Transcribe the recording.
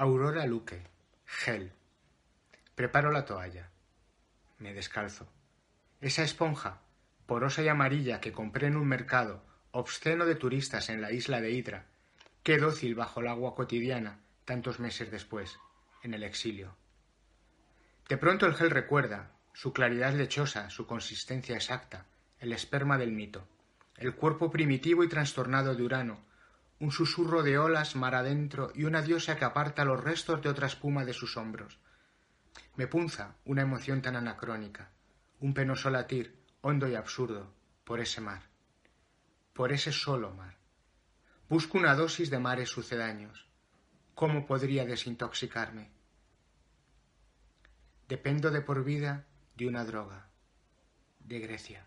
Aurora Luque. Gel. Preparo la toalla. Me descalzo. Esa esponja, porosa y amarilla que compré en un mercado obsceno de turistas en la isla de Hydra, qué dócil bajo el agua cotidiana tantos meses después, en el exilio. De pronto el gel recuerda, su claridad lechosa, su consistencia exacta, el esperma del mito, el cuerpo primitivo y trastornado de Urano, un susurro de olas mar adentro y una diosa que aparta los restos de otra espuma de sus hombros. Me punza una emoción tan anacrónica, un penoso latir, hondo y absurdo, por ese mar, por ese solo mar. Busco una dosis de mares sucedáneos. ¿Cómo podría desintoxicarme? Dependo de por vida de una droga, de Grecia.